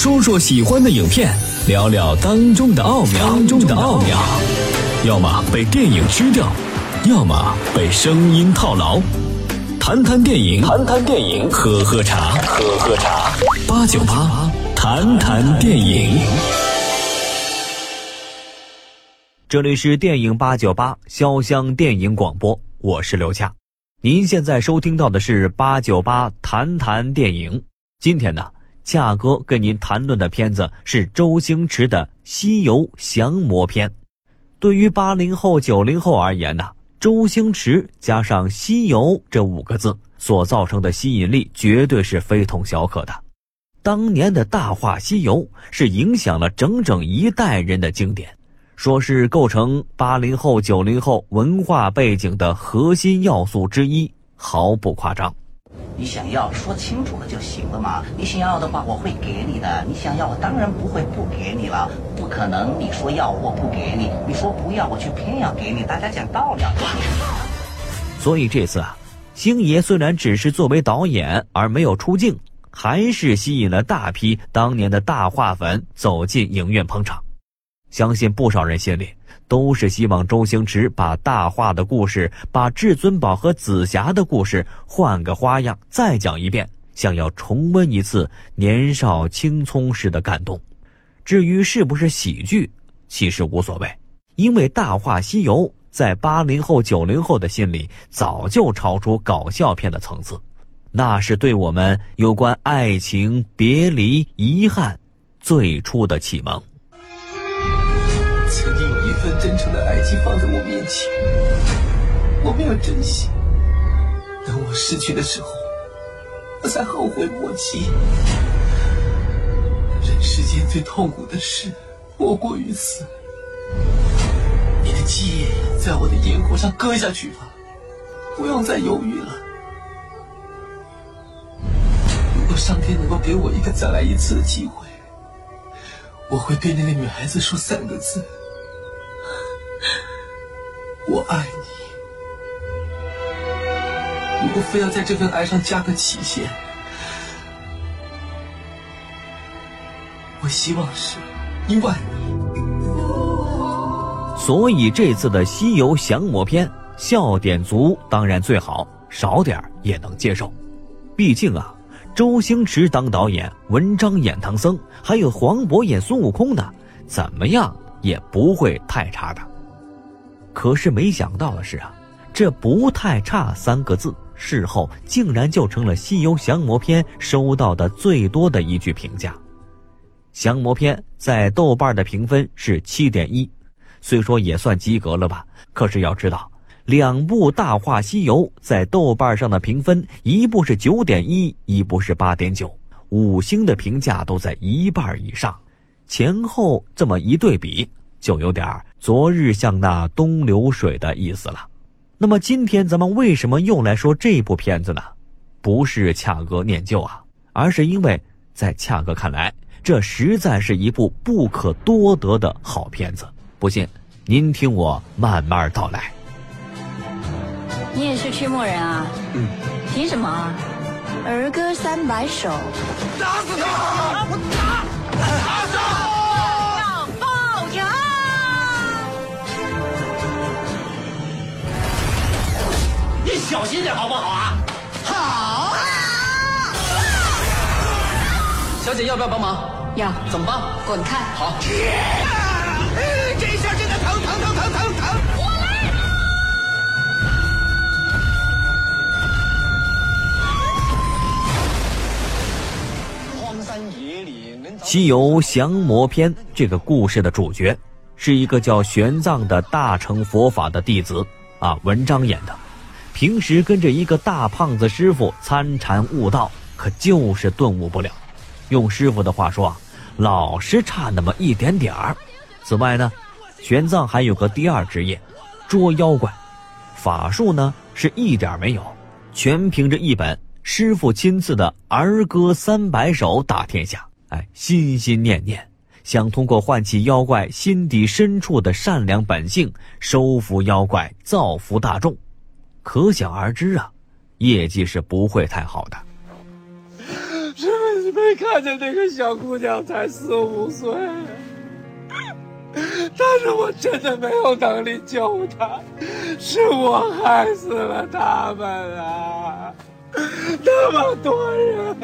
说说喜欢的影片，聊聊当中的奥妙。当中的奥妙，要么被电影吃掉，要么被声音套牢。谈谈电影，谈谈电影，喝喝茶，喝喝茶。八九八，谈谈电影。这里是电影八九八潇湘电影广播，我是刘恰。您现在收听到的是八九八谈谈电影。今天呢？夏哥跟您谈论的片子是周星驰的《西游降魔篇》。对于八零后、九零后而言呢，周星驰加上“西游”这五个字所造成的吸引力绝对是非同小可的。当年的《大话西游》是影响了整整一代人的经典，说是构成八零后、九零后文化背景的核心要素之一，毫不夸张。你想要说清楚了就行了嘛。你想要的话，我会给你的。你想要，我当然不会不给你了。不可能，你说要我不给你，你说不要我却偏要给你。大家讲道理。所以这次啊，星爷虽然只是作为导演而没有出镜，还是吸引了大批当年的大话粉走进影院捧场。相信不少人心里。都是希望周星驰把大话的故事，把至尊宝和紫霞的故事换个花样再讲一遍，想要重温一次年少青葱时的感动。至于是不是喜剧，其实无所谓，因为《大话西游》在八零后、九零后的心里早就超出搞笑片的层次，那是对我们有关爱情、别离、遗憾最初的启蒙。一份真诚的爱情放在我面前，我没有珍惜。等我失去的时候，我才后悔莫及。人世间最痛苦的事，莫过于此。你的剑在我的咽喉上割下去吧，不用再犹豫了。如果上天能够给我一个再来一次的机会，我会对那个女孩子说三个字。我爱你。如果非要在这份爱上加个期限，我希望是一万年。所以这次的《西游降魔篇》笑点足，当然最好，少点也能接受。毕竟啊，周星驰当导演，文章演唐僧，还有黄渤演孙悟空的，怎么样也不会太差的。可是没想到的是啊，这不太差三个字，事后竟然就成了《西游降魔篇》收到的最多的一句评价。《降魔篇》在豆瓣的评分是七点一，虽说也算及格了吧。可是要知道，两部《大话西游》在豆瓣上的评分，一部是九点一，一部是八点九，五星的评价都在一半以上，前后这么一对比。就有点昨日像那东流水的意思了。那么今天咱们为什么又来说这部片子呢？不是恰哥念旧啊，而是因为在恰哥看来，这实在是一部不可多得的好片子。不信，您听我慢慢道来。你也是驱魔人啊？嗯。凭什么？儿歌三百首。打死他！我打！打死！小心点好不好啊？好。小姐要不要帮忙？要。怎么帮？滚开。好。这下真的疼疼疼疼疼疼！我来了。荒山野岭。西游降魔篇这个故事的主角，是一个叫玄奘的大乘佛法的弟子啊，文章演的。平时跟着一个大胖子师傅参禅悟道，可就是顿悟不了。用师傅的话说啊，老是差那么一点点儿。此外呢，玄奘还有个第二职业，捉妖怪。法术呢是一点没有，全凭着一本师傅亲赐的儿歌三百首打天下。哎，心心念念想通过唤起妖怪心底深处的善良本性，收服妖怪，造福大众。可想而知啊，业绩是不会太好的。师傅，是没看见那个小姑娘才四五岁，但是我真的没有能力救她，是我害死了他们啊！那么多人，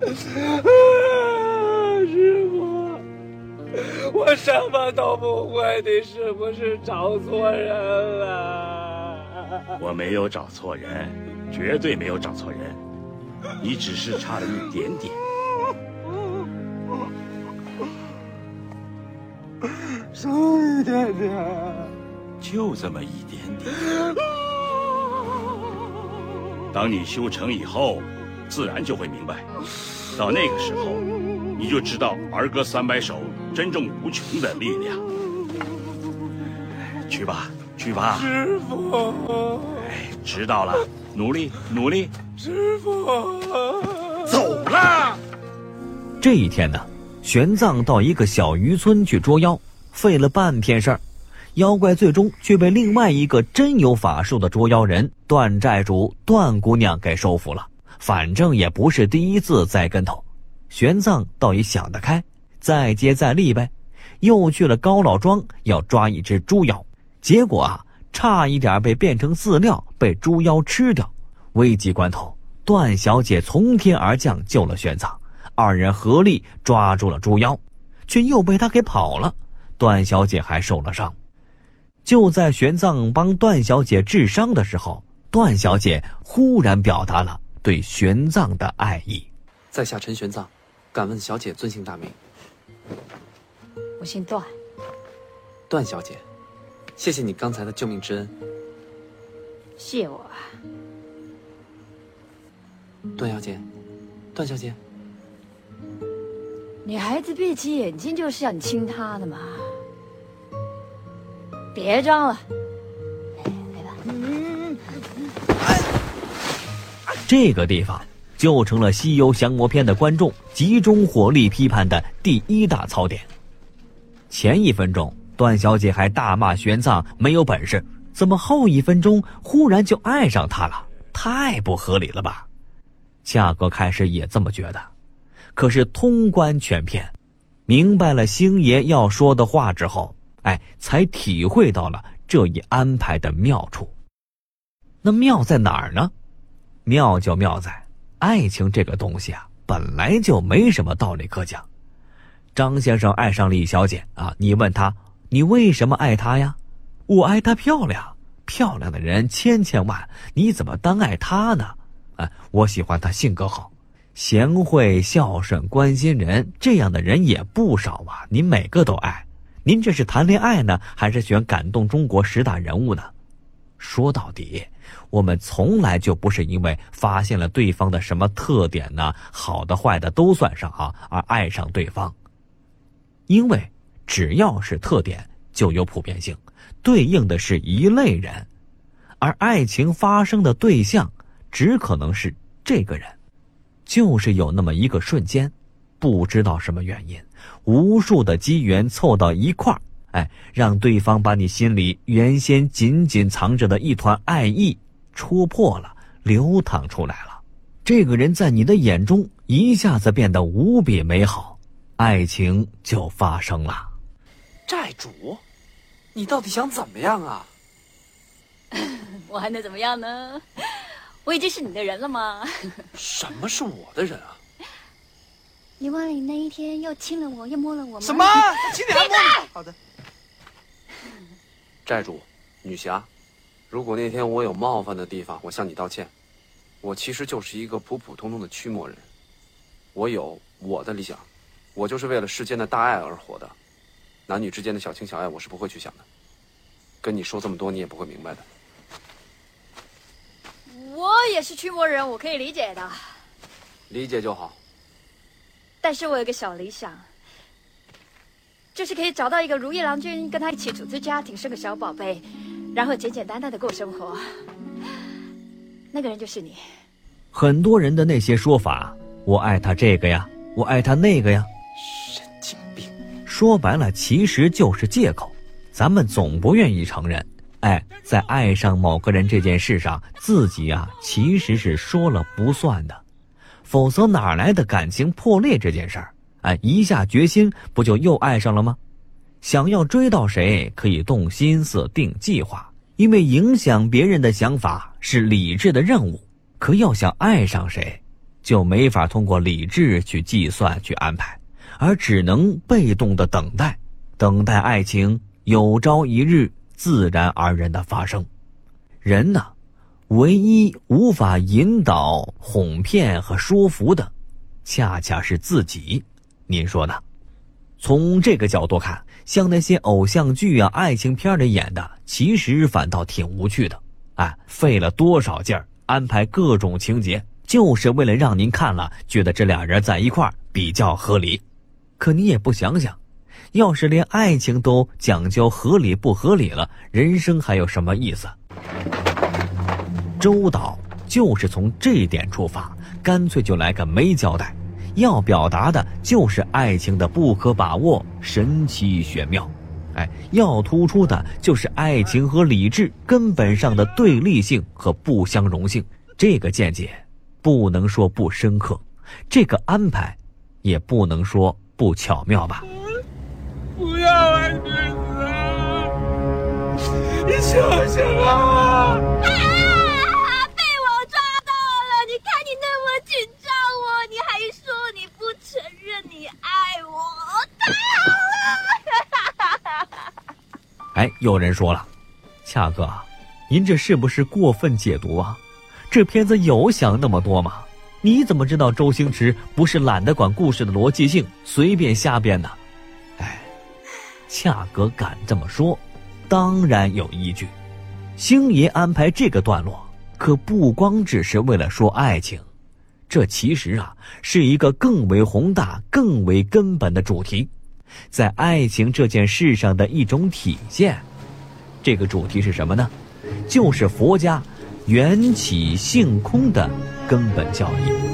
我什么都不会，你是不是找错人了？我没有找错人，绝对没有找错人，你只是差了一点点。少一点点，就这么一点点。当你修成以后，自然就会明白。到那个时候，你就知道儿歌三百首真正无穷的力量。去吧，去吧，师傅。哎，知道了，努力，努力。师傅，走了。这一天呢，玄奘到一个小渔村去捉妖，费了半天事儿。妖怪最终却被另外一个真有法术的捉妖人段寨主段姑娘给收服了。反正也不是第一次栽跟头，玄奘倒也想得开，再接再厉呗。又去了高老庄，要抓一只猪妖，结果啊，差一点被变成饲料，被猪妖吃掉。危急关头，段小姐从天而降救了玄奘，二人合力抓住了猪妖，却又被他给跑了。段小姐还受了伤。就在玄奘帮段小姐治伤的时候，段小姐忽然表达了对玄奘的爱意。在下陈玄奘，敢问小姐尊姓大名？我姓段。段小姐，谢谢你刚才的救命之恩。谢我啊。段小姐，段小姐，女孩子闭起眼睛就是要你亲她的嘛。别装了，来吧。嗯，这个地方就成了《西游降魔篇》的观众集中火力批判的第一大槽点。前一分钟，段小姐还大骂玄奘没有本事，怎么后一分钟忽然就爱上他了？太不合理了吧！恰哥开始也这么觉得，可是通关全篇，明白了星爷要说的话之后。哎，才体会到了这一安排的妙处。那妙在哪儿呢？妙就妙在爱情这个东西啊，本来就没什么道理可讲。张先生爱上李小姐啊，你问他，你为什么爱她呀？我爱她漂亮，漂亮的人千千万，你怎么单爱她呢？哎，我喜欢她性格好，贤惠孝顺，关心人，这样的人也不少啊，你每个都爱。您这是谈恋爱呢，还是选感动中国十大人物呢？说到底，我们从来就不是因为发现了对方的什么特点呢，好的坏的都算上啊，而爱上对方。因为只要是特点，就有普遍性，对应的是一类人，而爱情发生的对象，只可能是这个人，就是有那么一个瞬间。不知道什么原因，无数的机缘凑到一块儿，哎，让对方把你心里原先紧紧藏着的一团爱意戳破了，流淌出来了。这个人在你的眼中一下子变得无比美好，爱情就发生了。债主，你到底想怎么样啊？我还能怎么样呢？我已经是你的人了吗？什么是我的人啊？你忘了你那一天又亲了我，又摸了我吗？什么？亲你还摸？好的。债主，女侠，如果那天我有冒犯的地方，我向你道歉。我其实就是一个普普通通的驱魔人，我有我的理想，我就是为了世间的大爱而活的。男女之间的小情小爱，我是不会去想的。跟你说这么多，你也不会明白的。我也是驱魔人，我可以理解的。理解就好。但是我有个小理想，就是可以找到一个如意郎君，跟他一起组织家庭，生个小宝贝，然后简简单单的过生活。那个人就是你。很多人的那些说法，我爱他这个呀，我爱他那个呀，神经病。说白了，其实就是借口。咱们总不愿意承认，哎，在爱上某个人这件事上，自己啊其实是说了不算的。否则哪来的感情破裂这件事儿？哎，一下决心不就又爱上了吗？想要追到谁，可以动心思、定计划，因为影响别人的想法是理智的任务。可要想爱上谁，就没法通过理智去计算、去安排，而只能被动的等待，等待爱情有朝一日自然而然的发生。人呢，唯一无法引导、哄骗和说服的，恰恰是自己。您说呢？从这个角度看，像那些偶像剧啊、爱情片里演的，其实反倒挺无趣的。哎，费了多少劲儿安排各种情节，就是为了让您看了觉得这俩人在一块儿比较合理。可你也不想想，要是连爱情都讲究合理不合理了，人生还有什么意思？周导就是从这点出发，干脆就来个没交代。要表达的就是爱情的不可把握、神奇玄妙，哎，要突出的就是爱情和理智根本上的对立性和不相容性。这个见解不能说不深刻，这个安排也不能说不巧妙吧？不要啊，君子，你醒醒啊！有人说了，恰哥，您这是不是过分解读啊？这片子有想那么多吗？你怎么知道周星驰不是懒得管故事的逻辑性，随便瞎编呢？哎，恰哥敢这么说，当然有依据。星爷安排这个段落，可不光只是为了说爱情，这其实啊是一个更为宏大、更为根本的主题。在爱情这件事上的一种体现，这个主题是什么呢？就是佛家缘起性空的根本教义。